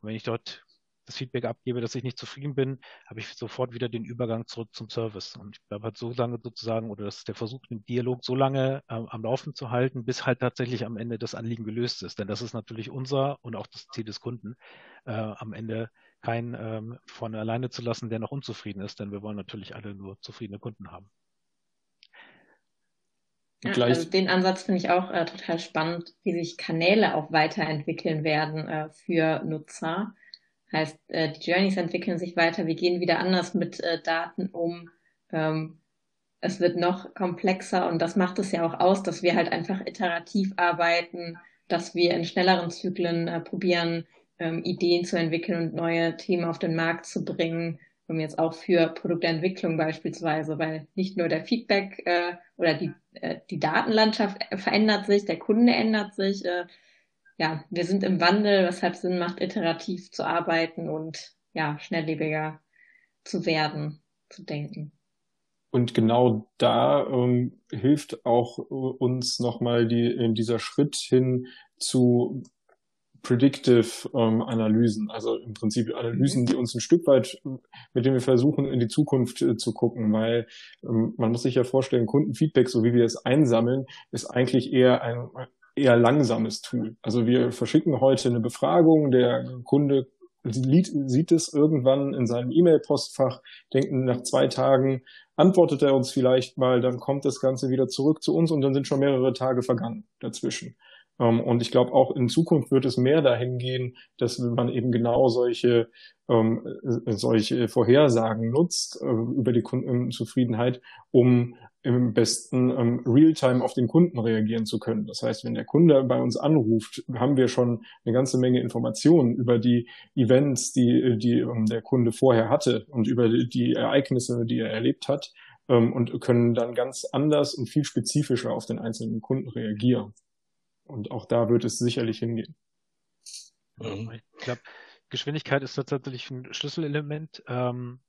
Und wenn ich dort das Feedback abgebe, dass ich nicht zufrieden bin, habe ich sofort wieder den Übergang zurück zum Service. Und ich bleibe halt so lange sozusagen, oder das ist der Versuch, den Dialog so lange äh, am Laufen zu halten, bis halt tatsächlich am Ende das Anliegen gelöst ist. Denn das ist natürlich unser und auch das Ziel des Kunden, äh, am Ende keinen ähm, von alleine zu lassen, der noch unzufrieden ist, denn wir wollen natürlich alle nur zufriedene Kunden haben. Ja, also den Ansatz finde ich auch äh, total spannend, wie sich Kanäle auch weiterentwickeln werden äh, für Nutzer. Heißt, äh, die Journeys entwickeln sich weiter, wir gehen wieder anders mit äh, Daten um. Ähm, es wird noch komplexer und das macht es ja auch aus, dass wir halt einfach iterativ arbeiten, dass wir in schnelleren Zyklen äh, probieren, ähm, Ideen zu entwickeln und neue Themen auf den Markt zu bringen Und jetzt auch für Produktentwicklung beispielsweise, weil nicht nur der Feedback äh, oder die, äh, die Datenlandschaft verändert sich, der Kunde ändert sich. Äh, ja, wir sind im Wandel, weshalb Sinn macht, iterativ zu arbeiten und ja, schnelllebiger zu werden, zu denken. Und genau da ähm, hilft auch äh, uns nochmal die, äh, dieser Schritt hin zu Predictive ähm, Analysen, also im Prinzip Analysen, die uns ein Stück weit, mit denen wir versuchen, in die Zukunft äh, zu gucken, weil ähm, man muss sich ja vorstellen, Kundenfeedback, so wie wir es einsammeln, ist eigentlich eher ein eher langsames Tool. Also wir verschicken heute eine Befragung, der Kunde sieht es irgendwann in seinem E-Mail-Postfach, denkt nach zwei Tagen, antwortet er uns vielleicht mal, dann kommt das Ganze wieder zurück zu uns und dann sind schon mehrere Tage vergangen dazwischen. Ähm, und ich glaube, auch in Zukunft wird es mehr dahin gehen, dass man eben genau solche, ähm, äh, solche Vorhersagen nutzt äh, über die Kundenzufriedenheit, um im besten ähm, Realtime auf den Kunden reagieren zu können. Das heißt, wenn der Kunde bei uns anruft, haben wir schon eine ganze Menge Informationen über die Events, die, die ähm, der Kunde vorher hatte und über die Ereignisse, die er erlebt hat ähm, und können dann ganz anders und viel spezifischer auf den einzelnen Kunden reagieren. Und auch da wird es sicherlich hingehen. Mhm. Ich glaube, Geschwindigkeit ist tatsächlich ein Schlüsselelement. Ähm,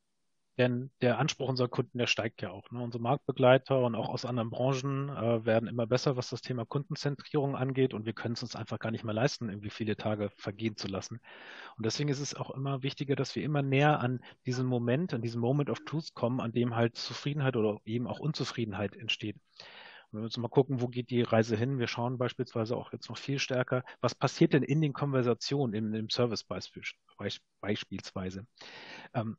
denn der Anspruch unserer Kunden, der steigt ja auch. Ne? Unsere Marktbegleiter und auch aus anderen Branchen äh, werden immer besser, was das Thema Kundenzentrierung angeht. Und wir können es uns einfach gar nicht mehr leisten, irgendwie viele Tage vergehen zu lassen. Und deswegen ist es auch immer wichtiger, dass wir immer näher an diesen Moment, an diesen Moment of Truth kommen, an dem halt Zufriedenheit oder eben auch Unzufriedenheit entsteht. Wenn wir uns mal gucken, wo geht die Reise hin? Wir schauen beispielsweise auch jetzt noch viel stärker, was passiert denn in den Konversationen, in dem Service beispielsweise. Ähm,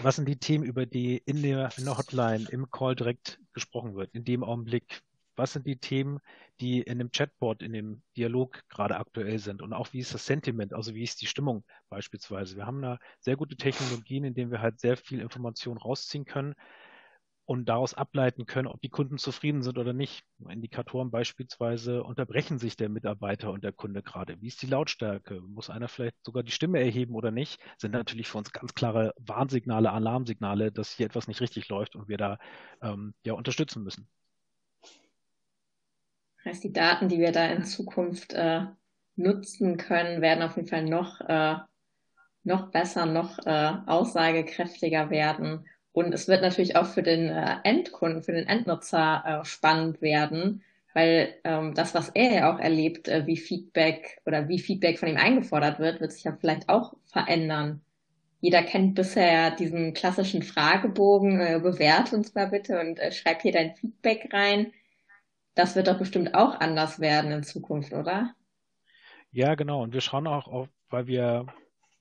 was sind die Themen, über die in der, in der Hotline, im Call direkt gesprochen wird, in dem Augenblick? Was sind die Themen, die in dem Chatbot, in dem Dialog gerade aktuell sind? Und auch wie ist das Sentiment, also wie ist die Stimmung beispielsweise? Wir haben da sehr gute Technologien, in denen wir halt sehr viel Information rausziehen können, und daraus ableiten können, ob die Kunden zufrieden sind oder nicht. Indikatoren beispielsweise, unterbrechen sich der Mitarbeiter und der Kunde gerade? Wie ist die Lautstärke? Muss einer vielleicht sogar die Stimme erheben oder nicht? Sind natürlich für uns ganz klare Warnsignale, Alarmsignale, dass hier etwas nicht richtig läuft und wir da ähm, ja unterstützen müssen. Das heißt, die Daten, die wir da in Zukunft äh, nutzen können, werden auf jeden Fall noch, äh, noch besser, noch äh, aussagekräftiger werden und es wird natürlich auch für den äh, Endkunden, für den Endnutzer äh, spannend werden, weil ähm, das, was er ja auch erlebt, äh, wie Feedback oder wie Feedback von ihm eingefordert wird, wird sich ja vielleicht auch verändern. Jeder kennt bisher diesen klassischen Fragebogen, äh, bewerte uns mal bitte und schreib hier dein Feedback rein. Das wird doch bestimmt auch anders werden in Zukunft, oder? Ja, genau. Und wir schauen auch auf, weil wir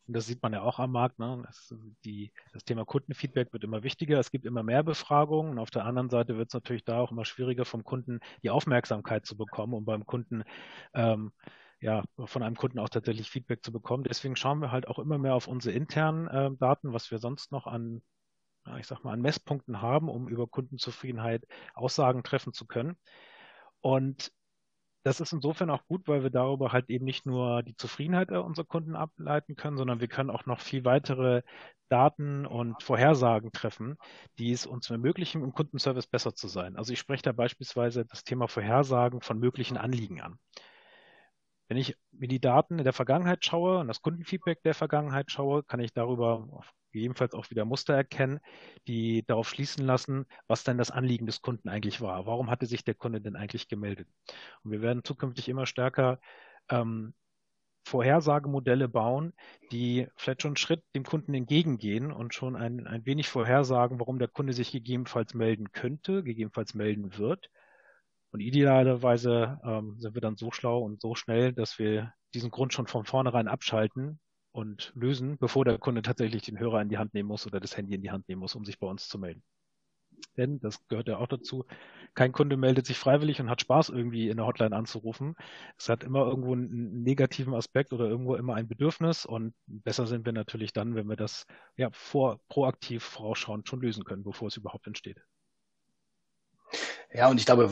das sieht man ja auch am Markt. Ne? Das, die, das Thema Kundenfeedback wird immer wichtiger. Es gibt immer mehr Befragungen. Und auf der anderen Seite wird es natürlich da auch immer schwieriger, vom Kunden die Aufmerksamkeit zu bekommen und beim Kunden, ähm, ja, von einem Kunden auch tatsächlich Feedback zu bekommen. Deswegen schauen wir halt auch immer mehr auf unsere internen äh, Daten, was wir sonst noch an, ich sag mal, an Messpunkten haben, um über Kundenzufriedenheit Aussagen treffen zu können. Und das ist insofern auch gut, weil wir darüber halt eben nicht nur die Zufriedenheit unserer Kunden ableiten können, sondern wir können auch noch viel weitere Daten und Vorhersagen treffen, die es uns ermöglichen, im Kundenservice besser zu sein. Also ich spreche da beispielsweise das Thema Vorhersagen von möglichen Anliegen an. Wenn ich mir die Daten in der Vergangenheit schaue und das Kundenfeedback der Vergangenheit schaue, kann ich darüber gegebenenfalls auch wieder Muster erkennen, die darauf schließen lassen, was denn das Anliegen des Kunden eigentlich war. Warum hatte sich der Kunde denn eigentlich gemeldet? Und wir werden zukünftig immer stärker ähm, Vorhersagemodelle bauen, die vielleicht schon einen Schritt dem Kunden entgegengehen und schon ein, ein wenig vorhersagen, warum der Kunde sich gegebenenfalls melden könnte, gegebenenfalls melden wird. Und idealerweise ähm, sind wir dann so schlau und so schnell, dass wir diesen Grund schon von vornherein abschalten, und lösen, bevor der Kunde tatsächlich den Hörer in die Hand nehmen muss oder das Handy in die Hand nehmen muss, um sich bei uns zu melden. Denn, das gehört ja auch dazu, kein Kunde meldet sich freiwillig und hat Spaß, irgendwie in der Hotline anzurufen. Es hat immer irgendwo einen negativen Aspekt oder irgendwo immer ein Bedürfnis und besser sind wir natürlich dann, wenn wir das ja vor, proaktiv vorausschauend schon lösen können, bevor es überhaupt entsteht. Ja, und ich glaube,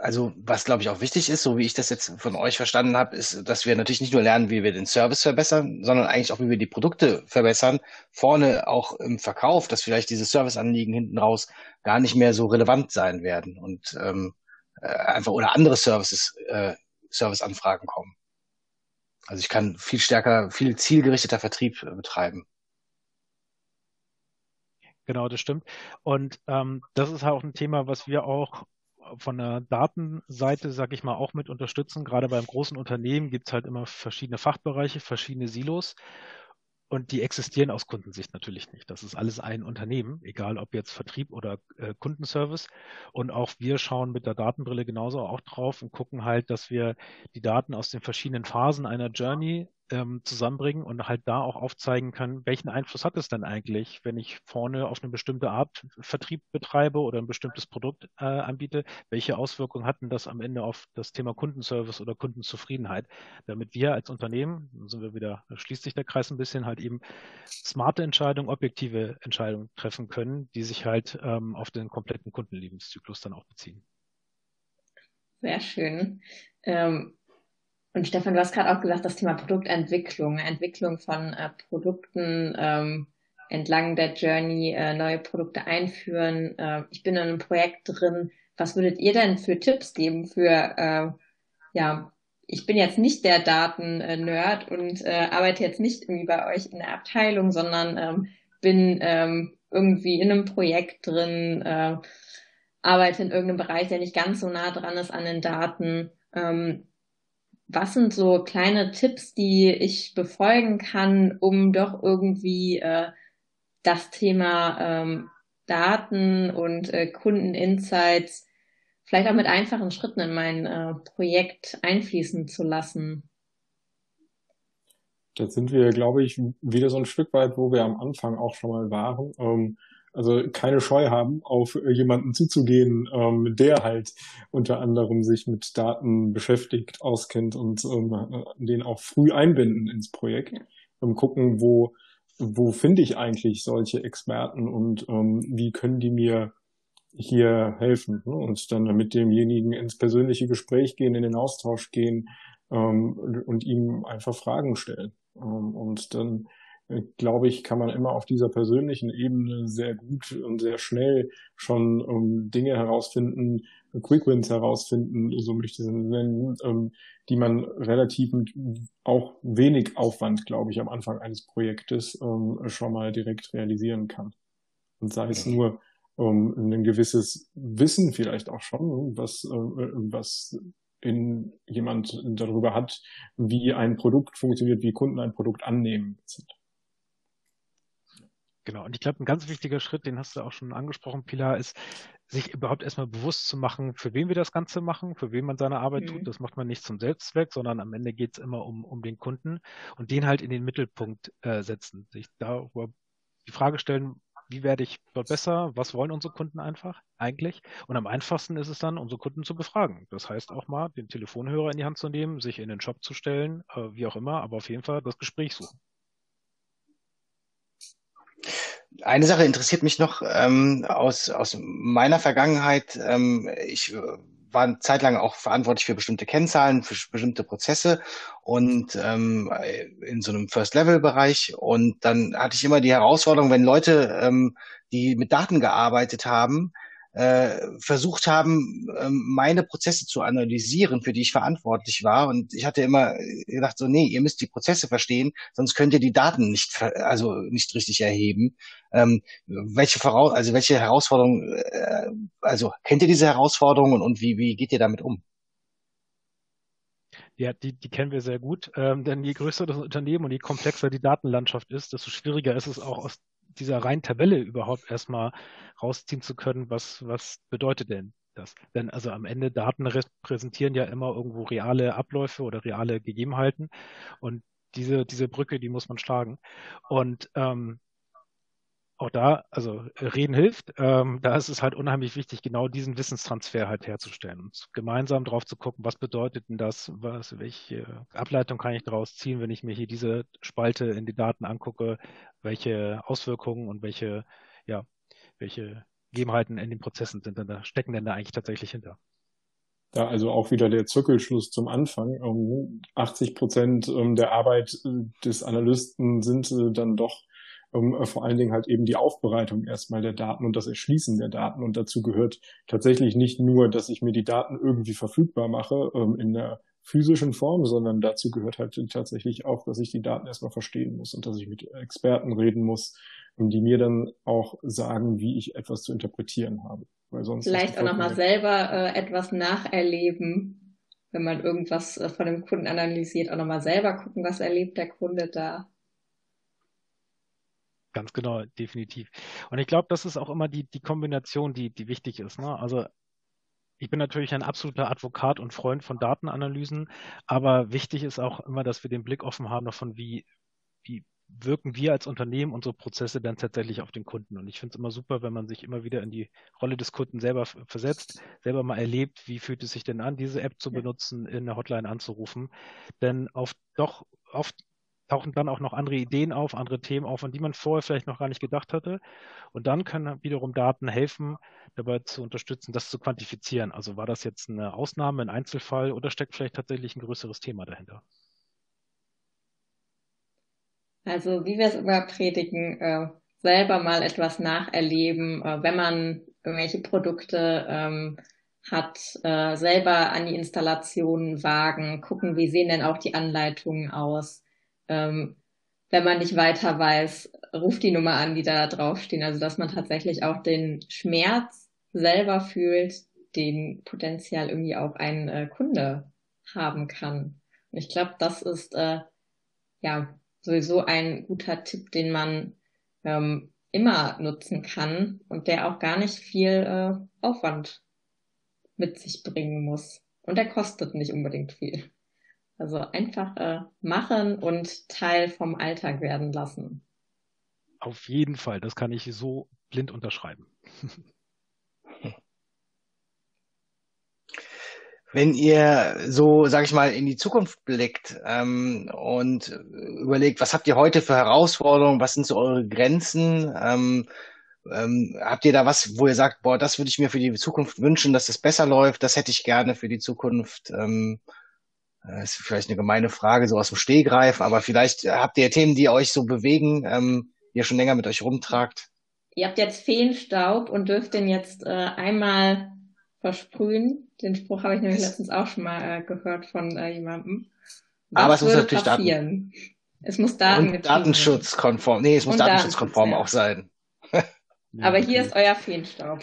also was glaube ich auch wichtig ist, so wie ich das jetzt von euch verstanden habe, ist, dass wir natürlich nicht nur lernen, wie wir den Service verbessern, sondern eigentlich auch, wie wir die Produkte verbessern. Vorne auch im Verkauf, dass vielleicht diese Serviceanliegen hinten raus gar nicht mehr so relevant sein werden und ähm, äh, einfach oder andere Services, äh, Serviceanfragen kommen. Also ich kann viel stärker, viel zielgerichteter Vertrieb betreiben. Genau, das stimmt. Und ähm, das ist auch ein Thema, was wir auch von der Datenseite, sag ich mal, auch mit unterstützen. Gerade beim großen Unternehmen gibt es halt immer verschiedene Fachbereiche, verschiedene Silos. Und die existieren aus Kundensicht natürlich nicht. Das ist alles ein Unternehmen, egal ob jetzt Vertrieb oder äh, Kundenservice. Und auch wir schauen mit der Datenbrille genauso auch drauf und gucken halt, dass wir die Daten aus den verschiedenen Phasen einer Journey ähm, zusammenbringen und halt da auch aufzeigen kann, welchen Einfluss hat es denn eigentlich, wenn ich vorne auf eine bestimmte Art Vertrieb betreibe oder ein bestimmtes Produkt äh, anbiete, welche Auswirkungen hatten das am Ende auf das Thema Kundenservice oder Kundenzufriedenheit, damit wir als Unternehmen, sind wir wieder, schließt sich der Kreis ein bisschen, halt eben smarte Entscheidungen, objektive Entscheidungen treffen können, die sich halt ähm, auf den kompletten Kundenlebenszyklus dann auch beziehen. Sehr schön. Ähm, und Stefan, du hast gerade auch gesagt, das Thema Produktentwicklung, Entwicklung von äh, Produkten ähm, entlang der Journey, äh, neue Produkte einführen. Äh, ich bin in einem Projekt drin. Was würdet ihr denn für Tipps geben für, äh, ja, ich bin jetzt nicht der Daten-Nerd und äh, arbeite jetzt nicht irgendwie bei euch in der Abteilung, sondern ähm, bin ähm, irgendwie in einem Projekt drin, äh, arbeite in irgendeinem Bereich, der nicht ganz so nah dran ist an den Daten. Was sind so kleine Tipps, die ich befolgen kann, um doch irgendwie äh, das Thema ähm, Daten und äh, Kundeninsights vielleicht auch mit einfachen Schritten in mein äh, Projekt einfließen zu lassen? Da sind wir, glaube ich, wieder so ein Stück weit, wo wir am Anfang auch schon mal waren. Ähm, also keine Scheu haben, auf jemanden zuzugehen, ähm, der halt unter anderem sich mit Daten beschäftigt, auskennt und ähm, den auch früh einbinden ins Projekt. und gucken, wo, wo finde ich eigentlich solche Experten und ähm, wie können die mir hier helfen ne? und dann mit demjenigen ins persönliche Gespräch gehen, in den Austausch gehen ähm, und ihm einfach Fragen stellen. Ähm, und dann glaube ich, kann man immer auf dieser persönlichen Ebene sehr gut und sehr schnell schon um, Dinge herausfinden, Quick Wins herausfinden, so möchte ich es nennen, ähm, die man relativ mit auch wenig Aufwand, glaube ich, am Anfang eines Projektes ähm, schon mal direkt realisieren kann. Und sei es nur um ein gewisses Wissen vielleicht auch schon, was, äh, was in jemand darüber hat, wie ein Produkt funktioniert, wie Kunden ein Produkt annehmen. Sind. Genau, und ich glaube, ein ganz wichtiger Schritt, den hast du auch schon angesprochen, Pilar, ist, sich überhaupt erstmal bewusst zu machen, für wen wir das Ganze machen, für wen man seine Arbeit mhm. tut. Das macht man nicht zum Selbstzweck, sondern am Ende geht es immer um, um den Kunden und den halt in den Mittelpunkt äh, setzen. Sich da die Frage stellen, wie werde ich dort besser? Was wollen unsere Kunden einfach eigentlich? Und am einfachsten ist es dann, unsere Kunden zu befragen. Das heißt auch mal, den Telefonhörer in die Hand zu nehmen, sich in den Shop zu stellen, äh, wie auch immer, aber auf jeden Fall das Gespräch suchen. Eine Sache interessiert mich noch ähm, aus, aus meiner Vergangenheit. Ähm, ich äh, war eine Zeit lang auch verantwortlich für bestimmte Kennzahlen, für bestimmte Prozesse und ähm, in so einem First-Level-Bereich. Und dann hatte ich immer die Herausforderung, wenn Leute, ähm, die mit Daten gearbeitet haben, äh, versucht haben, ähm, meine Prozesse zu analysieren, für die ich verantwortlich war. Und ich hatte immer gedacht, so, nee, ihr müsst die Prozesse verstehen, sonst könnt ihr die Daten nicht, also nicht richtig erheben. Ähm, welche Voraus also welche Herausforderungen, äh, also kennt ihr diese Herausforderungen und wie, wie geht ihr damit um? Ja, die, die kennen wir sehr gut, ähm, denn je größer das Unternehmen und je komplexer die Datenlandschaft ist, desto schwieriger ist es auch aus dieser reinen Tabelle überhaupt erstmal rausziehen zu können, was, was bedeutet denn das? Denn also am Ende Daten repräsentieren ja immer irgendwo reale Abläufe oder reale Gegebenheiten und diese, diese Brücke, die muss man schlagen. Und ähm, auch da, also reden hilft. Ähm, da ist es halt unheimlich wichtig, genau diesen Wissenstransfer halt herzustellen und gemeinsam drauf zu gucken, was bedeutet denn das, was, welche Ableitung kann ich daraus ziehen, wenn ich mir hier diese Spalte in die Daten angucke, welche Auswirkungen und welche, ja, welche Gegebenheiten in den Prozessen sind denn da, stecken denn da eigentlich tatsächlich hinter? Da also auch wieder der Zirkelschluss zum Anfang. 80 Prozent der Arbeit des Analysten sind dann doch vor allen Dingen halt eben die Aufbereitung erstmal der Daten und das Erschließen der Daten. Und dazu gehört tatsächlich nicht nur, dass ich mir die Daten irgendwie verfügbar mache in der physischen Form, sondern dazu gehört halt tatsächlich auch, dass ich die Daten erstmal verstehen muss und dass ich mit Experten reden muss, die mir dann auch sagen, wie ich etwas zu interpretieren habe. Weil sonst Vielleicht auch nochmal selber äh, etwas nacherleben, wenn man irgendwas äh, von dem Kunden analysiert, auch nochmal selber gucken, was erlebt der Kunde da. Ganz genau, definitiv. Und ich glaube, das ist auch immer die, die Kombination, die, die wichtig ist. Ne? Also ich bin natürlich ein absoluter Advokat und Freund von Datenanalysen, aber wichtig ist auch immer, dass wir den Blick offen haben davon, wie, wie wirken wir als Unternehmen unsere Prozesse dann tatsächlich auf den Kunden. Und ich finde es immer super, wenn man sich immer wieder in die Rolle des Kunden selber versetzt, selber mal erlebt, wie fühlt es sich denn an, diese App zu benutzen, in der Hotline anzurufen. Denn oft doch oft tauchen dann auch noch andere Ideen auf, andere Themen auf, an die man vorher vielleicht noch gar nicht gedacht hatte. Und dann können wiederum Daten helfen, dabei zu unterstützen, das zu quantifizieren. Also war das jetzt eine Ausnahme, ein Einzelfall oder steckt vielleicht tatsächlich ein größeres Thema dahinter? Also wie wir es immer predigen, äh, selber mal etwas nacherleben, äh, wenn man irgendwelche Produkte ähm, hat, äh, selber an die Installation wagen, gucken, wie sehen denn auch die Anleitungen aus ähm, wenn man nicht weiter weiß, ruft die Nummer an, die da draufstehen. Also dass man tatsächlich auch den Schmerz selber fühlt, den potenziell irgendwie auch ein äh, Kunde haben kann. Und ich glaube, das ist äh, ja sowieso ein guter Tipp, den man ähm, immer nutzen kann und der auch gar nicht viel äh, Aufwand mit sich bringen muss. Und der kostet nicht unbedingt viel. Also einfach äh, machen und Teil vom Alltag werden lassen. Auf jeden Fall, das kann ich so blind unterschreiben. Wenn ihr so, sage ich mal, in die Zukunft blickt ähm, und überlegt, was habt ihr heute für Herausforderungen, was sind so eure Grenzen? Ähm, ähm, habt ihr da was, wo ihr sagt, boah, das würde ich mir für die Zukunft wünschen, dass es besser läuft, das hätte ich gerne für die Zukunft? Ähm, das äh, ist vielleicht eine gemeine Frage, so aus dem Stehgreif, aber vielleicht habt ihr Themen, die euch so bewegen, ähm, die ihr schon länger mit euch rumtragt. Ihr habt jetzt Feenstaub und dürft den jetzt äh, einmal versprühen. Den Spruch habe ich nämlich letztens auch schon mal äh, gehört von äh, jemandem. Was aber es muss natürlich passieren? Daten. Es muss Daten und datenschutzkonform. Nee, es muss datenschutzkonform auch sein. aber hier ist euer Feenstaub.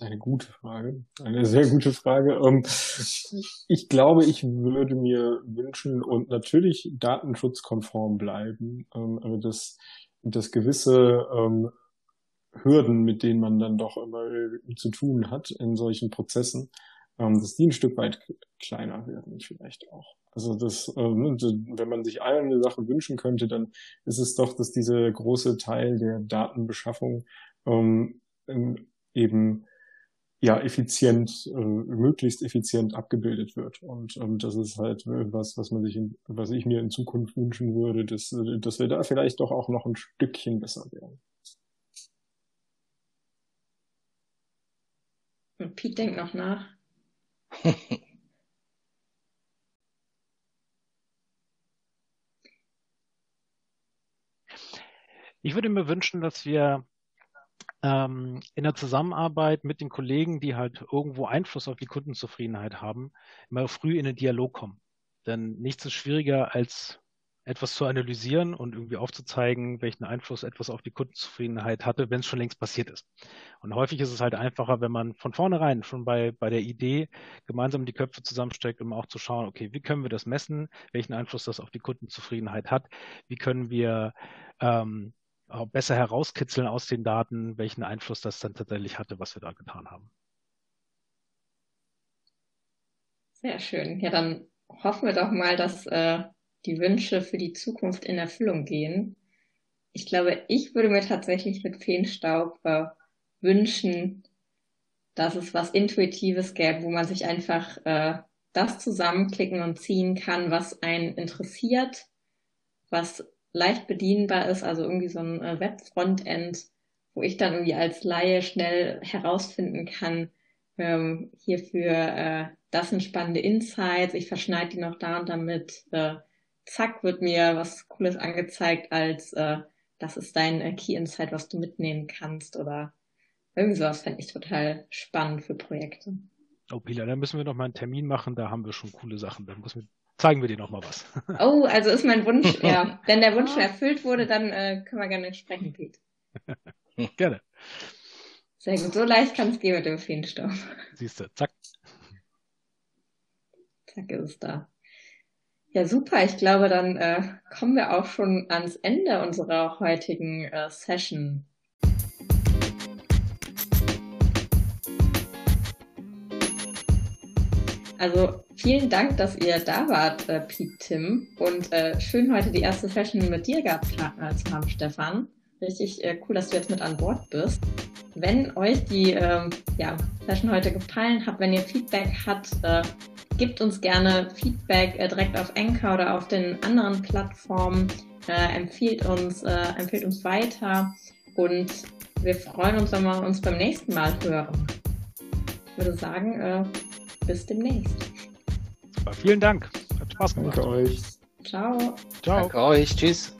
Eine gute Frage. Eine sehr gute Frage. Ähm, ich glaube, ich würde mir wünschen und natürlich datenschutzkonform bleiben, ähm, aber dass, dass gewisse ähm, Hürden, mit denen man dann doch immer zu tun hat in solchen Prozessen, dass die ein Stück weit kleiner werden vielleicht auch. Also das, ne, wenn man sich eine Sache wünschen könnte, dann ist es doch, dass dieser große Teil der Datenbeschaffung eben ja effizient, äh, möglichst effizient abgebildet wird. Und ähm, das ist halt was, was man sich, in, was ich mir in Zukunft wünschen würde, dass, dass wir da vielleicht doch auch noch ein Stückchen besser werden. Und Pete denkt noch nach. Ich würde mir wünschen, dass wir ähm, in der Zusammenarbeit mit den Kollegen, die halt irgendwo Einfluss auf die Kundenzufriedenheit haben, immer früh in den Dialog kommen. Denn nichts ist schwieriger als etwas zu analysieren und irgendwie aufzuzeigen, welchen Einfluss etwas auf die Kundenzufriedenheit hatte, wenn es schon längst passiert ist. Und häufig ist es halt einfacher, wenn man von vornherein schon bei, bei der Idee gemeinsam die Köpfe zusammensteckt, um auch zu schauen, okay, wie können wir das messen, welchen Einfluss das auf die Kundenzufriedenheit hat, wie können wir ähm, besser herauskitzeln aus den Daten, welchen Einfluss das dann tatsächlich hatte, was wir da getan haben. Sehr schön. Ja, dann hoffen wir doch mal, dass äh, die Wünsche für die Zukunft in Erfüllung gehen. Ich glaube, ich würde mir tatsächlich mit Feenstaub äh, wünschen, dass es was Intuitives gäbe, wo man sich einfach äh, das zusammenklicken und ziehen kann, was einen interessiert, was leicht bedienbar ist, also irgendwie so ein äh, Web-Frontend, wo ich dann irgendwie als Laie schnell herausfinden kann, ähm, hierfür äh, das sind spannende Insights, ich verschneide die noch da und damit, äh, zack, wird mir was Cooles angezeigt als äh, das ist dein äh, Key Insight, was du mitnehmen kannst oder irgendwie sowas fände ich total spannend für Projekte. Oh, Pila, da müssen wir noch mal einen Termin machen, da haben wir schon coole Sachen. Da wir, zeigen wir dir noch mal was. Oh, also ist mein Wunsch, ja. Wenn der Wunsch erfüllt wurde, dann äh, können wir gerne sprechen, Pete. gerne. Sehr gut, so leicht kann es gehen mit dem Feenstaub. Siehst du, zack. Zack ist es da. Ja, super. Ich glaube, dann äh, kommen wir auch schon ans Ende unserer heutigen äh, Session. Also vielen Dank, dass ihr da wart, äh, Pete Tim. Und äh, schön heute die erste Session mit dir gehabt äh, zu haben, Stefan. Richtig äh, cool, dass du jetzt mit an Bord bist. Wenn euch die ähm, ja, Session heute gefallen hat, wenn ihr Feedback habt, äh, gebt uns gerne Feedback äh, direkt auf Anchor oder auf den anderen Plattformen. Äh, empfiehlt uns, äh, empfiehlt uns weiter und wir freuen uns, wenn wir uns beim nächsten Mal hören. Ich würde sagen, äh, bis demnächst. Super, vielen Dank. Hat Spaß gemacht. Danke euch. Ciao. Ciao. Danke euch. Tschüss.